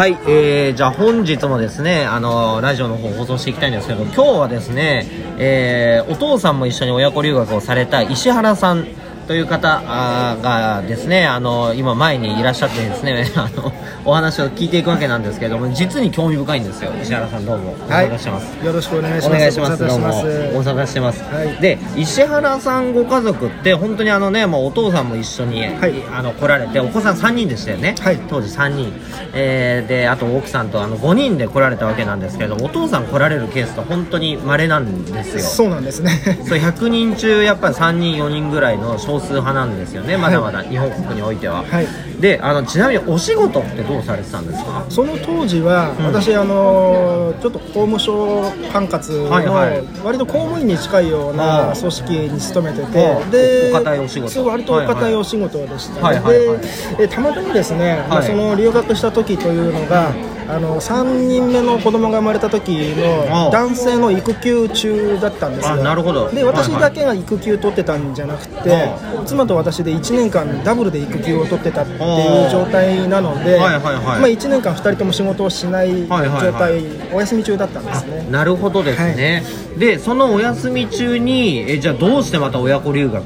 はい、えー、じゃあ本日もですね、あのラジオの方放送していきたいんですけど、今日はですね、えー、お父さんも一緒に親子留学をされた石原さんという方あーがですね、あの今前にいらっしゃってですね、あのお話を聞いていくわけなんですけれども、実に興味深いんですよ。石原さんどうもおはい願いします。よろしくお願いしますお願いします。ごどうもご無してます。はいで、石原さんご家族って本当にあのね、もうお父さんも一緒に、はいあの来られて、お子さん3人でしたよね。はい当時3人、えーであと奥さんとあの5人で来られたわけなんですけれどもお父さん来られるケースって本当に稀なんですよそうなんですねそう100人中やっぱり3人4人ぐらいの少数派なんですよねまだまだ日本国においては、はい。であのちなみにお仕事ってどうされてたんですか？その当時は、うん。私あのちょっと法務省管轄の、はいはい。割と公務員に近いような組織に勤めてああ。てお堅いお仕事。そう割とお堅いお仕事でした、はいはいはいはい。でえたまたまですね、まあはいその留学した時というのがあの3人目の子供が生まれた時の男性の育休中だったんですよ。あなるほど。で私だけが育休取ってたんじゃなくて、あ妻と私で1年間ダブルで育休を取ってたっていう状態なので、はいはいはい。まあ、1年間2人とも仕事をしない状態、はいはい。はいお休み中だったんですね。なるほどですね、でそのお休み中にえじゃあどうしてまた親子留学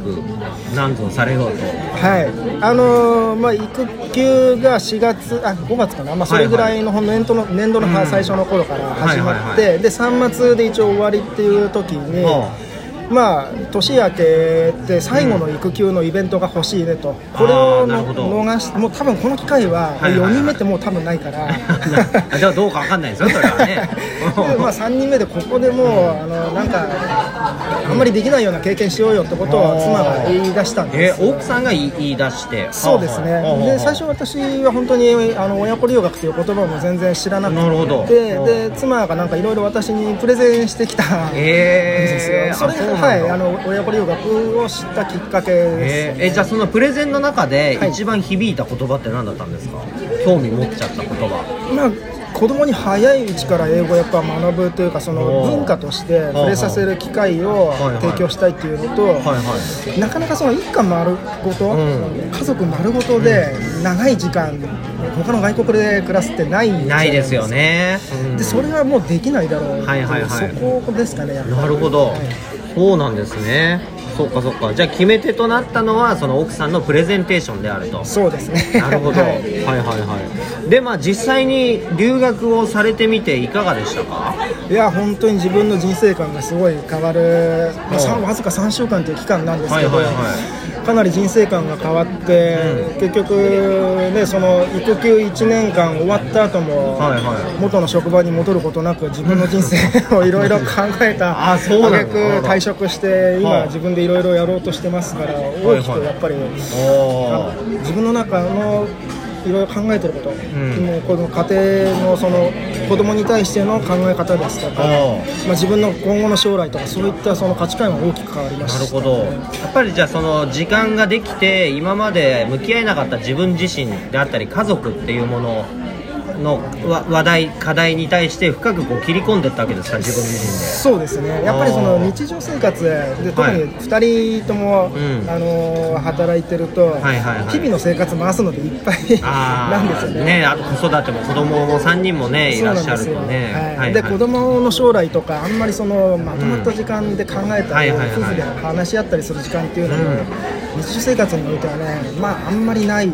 なんぞされようと？はい。あのーまあ、育休が4月あ5月かな、まあ、それぐらいの年度の年度のうん。最初の頃から始まって、で3月で一応終わりっていう時に、はまあ、年明けて最後の育休のイベントが欲しいねと、これあを逃しもう多分この機会ははいはいはい。4人目ってもう多分ないから。あ じゃあどうかわかんないですよそれはね。でまあ、3人目でここでもうあのなんかあんまりできないような経験しようよってことを妻が言い出したんえです。奥さんが言い出して。そうですね。で最初私は本当にあの親子留学という言葉も全然知らなくて。でで妻がなんかいろいろ私にプレゼンしてきたんですよ、えー、それはいあの親子留学を知ったきっかけです、えー。えじゃあそのプレゼンの中ではい。一番響いた言葉って何だったんですか、興味持っちゃった言葉。まあ子供に早いうちから英語をやっぱ学ぶというかその文化として触れさせる機会をはいはい。提供したいっていうのと、はいはい。なかなかその一家丸ごと、うん。家族丸ごとで長い時間他の外国で暮らすってないないですよね、うん。でそれはもうできないだろう。はいはいはい。そこですかねやっぱり。なるほど、はいそうなんですね。そうかそうか。じゃあ決め手となったのはその奥さんのプレゼンテーションであると。そうですね。なるほど、ははいい、はいはい。でまあ実際に留学をされてみていかがでしたか？いや本当に自分の人生観がすごい変わる、まあわずか3週間という期間なんですけど、はいはいはかなり人生観が変わって、結局ねその育休1年間終わった後も、はいはい。元の職場に戻ることなく自分の人生をいろいろ考えた あそう挙句退職して今、はい。自分でいろいろやろうとしてますから大きくやっぱり、おあの自分の中のいろいろ考えてること、ん。もうこの家庭のその子供に対しての考え方ですとか、おまあ、自分の今後の将来とかそういったその価値観が大きく変わりましたなるほど。やっぱりじゃあその時間ができて今まで向き合えなかった自分自身であったり家族っていうもののわ話題課題に対して深くこう切り込んでいったわけですか自分自身で。そうですね。やっぱりその日常生活で特はい。に2人とも、うん。あの働いてると、はいはいはい。日々の生活回すのでいっぱいあ なんですよね。ねあと子育ても子供も3人もねいらっなんですよ。しゃるとね。はい。はいで子供の将来とかあんまりそのまとまった時間で考えたり、はいはいはい。夫婦で話し合ったりする時間っていうのも、うん。日常生活においてはねまああんまりないし、う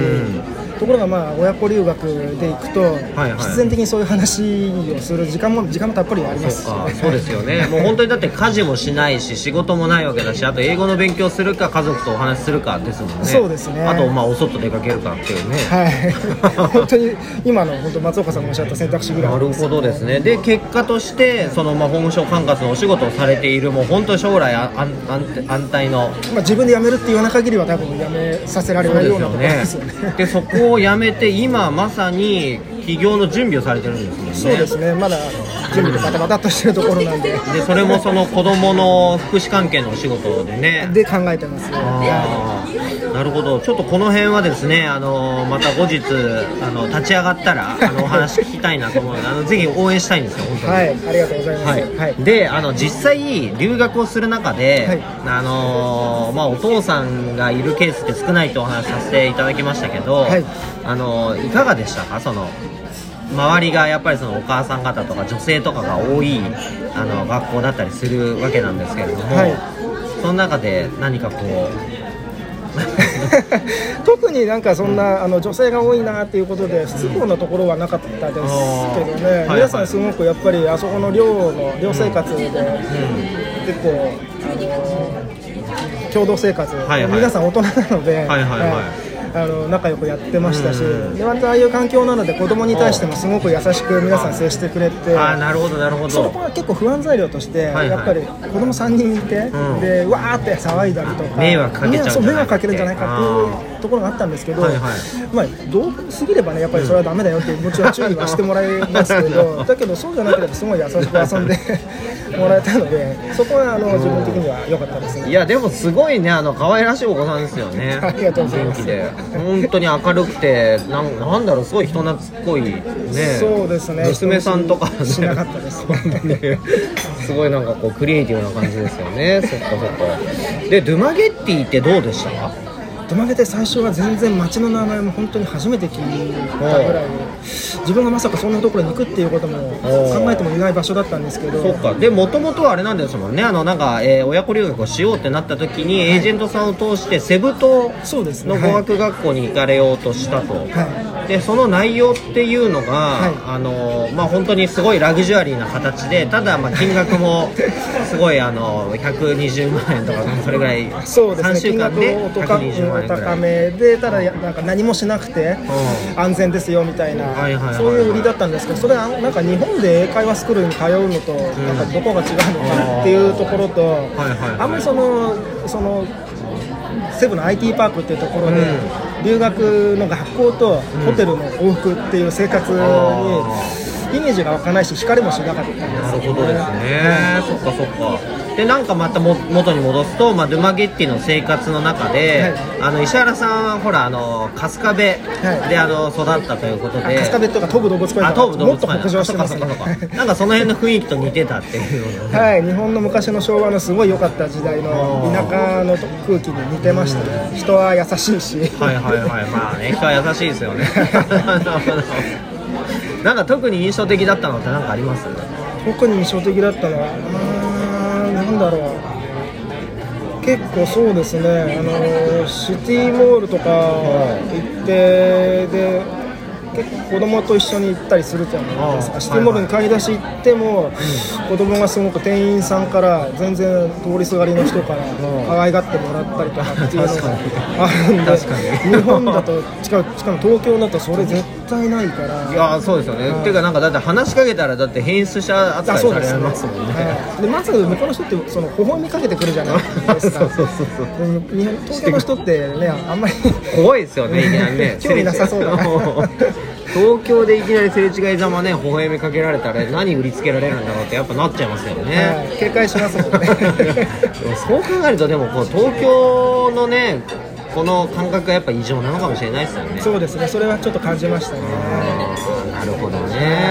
んところがまあ親子留学で行くと、はいはい。必然的にそういう話をする時間も時間もたっぷりあります。そうかそうですよね。もう本当にだって家事もしないし仕事もないわけだしあと英語の勉強するか家族とお話しするかですもんね。そうですね。あとまあお外出かけるかっていうね。はい。本当に今の本当松岡さんがおっしゃった選択肢ぐらい。なるほどですね。で結果としてそのまあ法務省管轄のお仕事をされているもう本当将来あ安安安泰の。まあ、自分で辞めるって言わな限りは多分辞めさせられないようなところですよね。でそこを辞めて今まさに起業の準備をされてるんですもんね。そうですね。まだ準備でバタバタっとしてるところなんで。でそれもその子供の福祉関係のお仕事でね。で考えてます。ねなるほど。ちょっとこの辺はですねあのまた後日あの立ち上がったら あのお話聞きたいなと思うのであのぜひ応援したいんですよ本当に。はいありがとうございます。はい。はい。であの実際留学をする中で、はい。あのーまあ、お父さんがいるケースって少ないとお話しさせていただきましたけど、はい。あのいかがでしたか？その周りがやっぱりそのお母さん方とか女性とかが多いあの学校だったりするわけなんですけれども、はい。その中で何かこ 特になんかそんな、あの女性が多いなっていうことで不都合なところはなかったですけどね、あー。はい皆さんすごくやっぱりあそこの寮の寮生活で、う、結構あの共同生活、はいはい。皆さん大人なので、はいはい。はいあの仲良くやってましたし、うん。でまたああいう環境なので子供に対してもすごく優しく皆さん接してくれて。ん、ああなるほどなるほそどこは結構不安材料として、はいやっぱり子供3人いて、うん。でわーって騒いだりとか迷惑かけるんじゃないかっていうところがあったんですけど、はいはい。まあ、どう過ぎればねやっぱりそれはダメだよってもちろん注意はしてもらいますけど だけどそうじゃなければすごい優しく遊んでもらえたのでそこはあの自分的には良かったですね。いやでもすごいねあの可愛らしいお子さんですよね。ありがとうございます。元気で本当に明るくてなんなんだろうすごい人懐っこいね。そうですね。娘さんとかね。しなかったです。すごいなんかこうクリエイティブな感じですよね。そっかそっか。でドゥマゲッティってどうでした？ドマゲで最初は全然町の名前も本当に初めて聞いたぐらい自分がまさかそんなところに行くっていうことも考えてもいない場所だったんですけどそっかでもともとはあれなんですもんねあのなんか、えー親子留学をしようってなった時にエージェントさんを通してセブ島の語学学校に行かれようとしたと、はいでその内容っていうのが、はい。あのまあ、本当にすごいラグジュアリーな形でただまあ金額もすごいあの120万円とかそれぐらいそうですね。3週間で金額お高120万円ぐらい。お高めでただやなんか何もしなくてう安全ですよみたいな、そういう売りだったんですけどそれはなんか日本で英会話スクールに通うのと、なんかどこが違うのかなっていうところと、はいはいあんまりそのそのセブンの IT パークっていうところで、うん留学の学校とホテルの往復っていう生活にイメージが湧かないし惹かれもしなかった。なるほどですね、そっかそっか。でなんかまたも元に戻すと、まあ、ドゥマゲッティの生活の中で、あの石原さんはほらあの春日部で、はい。あの育ったということで。あ春日部とか東武動物公園あとか東武動物公園。もっと北上してますね。なんかその辺の雰囲気と似てたっていう はい、日本の昔の昭和のすごい良かった時代の田舎の空気に似てました。ね、人は優しいし、はいはいはい。まあね人は優しいですよね なんか特に印象的だったのって何かあります？特に印象的だったのは、うーんなんだろう、結構そうですね、あのシティモールとか行って、で結構子供と一緒に行ったりするじゃないですか、シティモールに買い出し行っても、子供がすごく店員さんから、全然通りすがりの人から可愛がってもらったりとかっていうのがあるんで、確かに。日本だと、しかも東京だとそれ絶対ないから。いやーそうですよね、はい。っていうかなんかだって話しかけたらだって変質者扱いされますもんね。はい、でまず向こうの人ってその微笑みかけてくるじゃないですか。そうそうそうそう。東京の人ってねあんまり怖いですよねいきなり。ね 興味なさそうだな。東京でいきなりすれ違いざまね微笑みかけられたら何売りつけられるんだろうってやっぱなっちゃいますよはね、い。警戒しますもんね。そう考えるとでもこう東京のねこの感覚がやっぱ異常なのかもしれないですよね。そうですね。それはちょっと感じましたね。なるほどね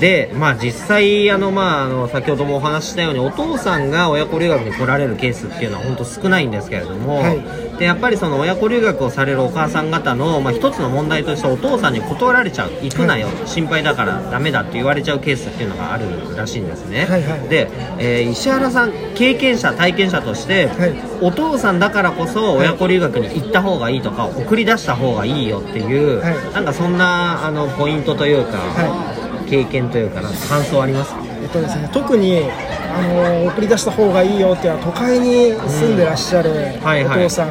でまあ実際あのまああの先ほどもお話ししたようにお父さんが親子留学に来られるケースっていうのは本当少ないんですけれども、はい。でやっぱりその親子留学をされるお母さん方の、まあ、一つの問題としてお父さんに断られちゃう行くなよ、心配だからダメだって言われちゃうケースっていうのがあるらしいんですね、はいはい。で、えー石原さん経験者体験者として、はい。お父さんだからこそ親子留学に行った方がいいとか送り出した方がいいよっていう、はい。なんかそんなあのポイントというか、は経験というかな感想ありますか？えっとですね特にあの送り出した方がいいよっていうのは都会に住んでらっしゃるお父さん、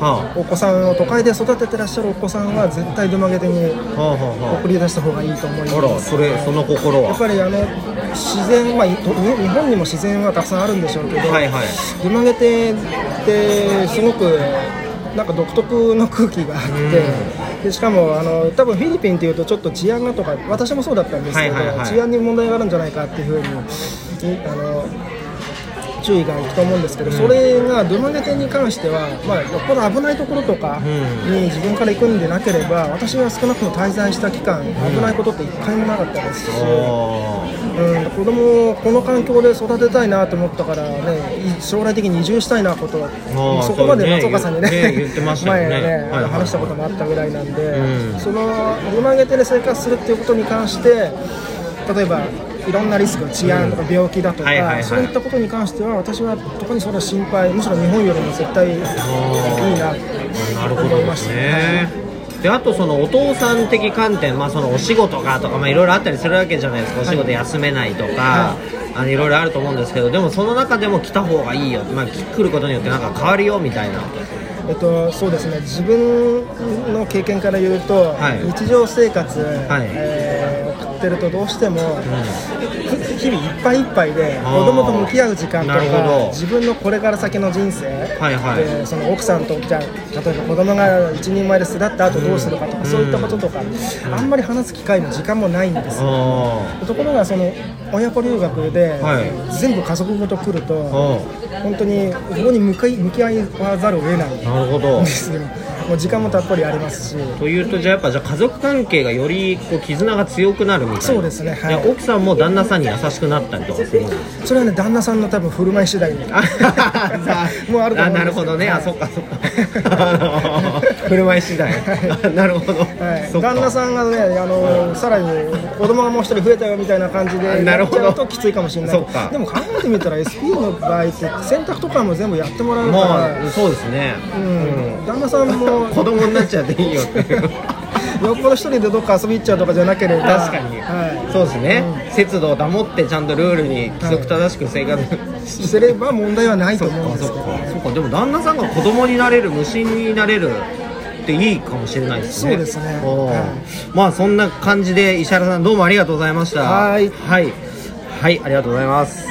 はお子さんを都会で育ててらっしゃるお子さんは絶対どまげてに送り出した方がいいと思います。あらそれその心は？やっぱりあの自然、まあ、い日本にも自然はたくさんあるんでしょうけど、はいはい。ルマゲテってすごくなんか独特の空気があって、でしかもあの多分フィリピンっていうとちょっと治安がとか私もそうだったんですけど、はいはいはい。治安に問題があるんじゃないかっていうふうにいあの注意がいくと思うんですけど、それがドゥマゲテに関しては、まあ、よっぽど危ないところとかに自分から行くんでなければ私が少なくとも滞在した期間危ないことって一回もなかったですし、うん、子供をこの環境で育てたいなと思ったからねい将来的に移住したいなことはーそこまで松岡さんにね前ね、はいはい話したこともあったぐらいなんで、うん。そのドゥマゲテで生活するっていうことに関して例えばいろんなリスク治安とか病気だとか、そういったことに関しては私は特にそれは心配むしろ日本よりも絶対いいななるほどです思いましたね。であとそのお父さん的観点、まあ、そのお仕事がとかまあいろいろあったりするわけじゃないですか。お仕事休めないとか、はあのいろいろあると思うんですけどでもその中でも来た方がいいよ、まあ、来ることによってなんか変わるよみたいなえっと、そうですね。自分の経験から言うと、はい。日常生活、はい。えー送ってるとどうしても、日々いっぱいいっぱいで子供と向き合う時間とか自分のこれから先の人生、はいはい。でその奥さんとじゃあ例えば子供が一人前で巣立った後どうするかとか、そういったこととか、あんまり話す機会も時間もないんですよ。あところがその親子留学で、はい。全部家族ごと来るとあ本当にここに向かい向き合わざるを得ないんなるほど。ですよもう時間もたっぷりありますし。というとじゃあやっぱじゃあ家族関係がよりこう絆が強くなるみたいな。そうですねはい。で奥さんも旦那さんに優しくなったりとかするそれはね旦那さんの多分振る舞い次第 もうあるとなるほどね、あはい。そっかそっか。振る舞い次第。なるほど、はい、旦那さんがね、あのさらに子供がもう一人増えたよみたいな感じで なるほど。ときついかもしれない。でも考えてみたら SP の場合って洗濯とかも全部やってもらうかまら、あそうですね、うん、旦那さんも子供になっちゃっていいよっていう。よっぽど一人でどっか遊び行っちゃうとかじゃなければ確かに、はそうですね、節度を保ってちゃんとルールに規則正しく生活、い、すれば問題はないと思うんかそっかですけど。そっかでも旦那さんが子供になれる無心になれるっていいかもしれないですね。そうですね。はいまあそんな感じで石原さんどうもありがとうございました。はい。はい、はい、ありがとうございます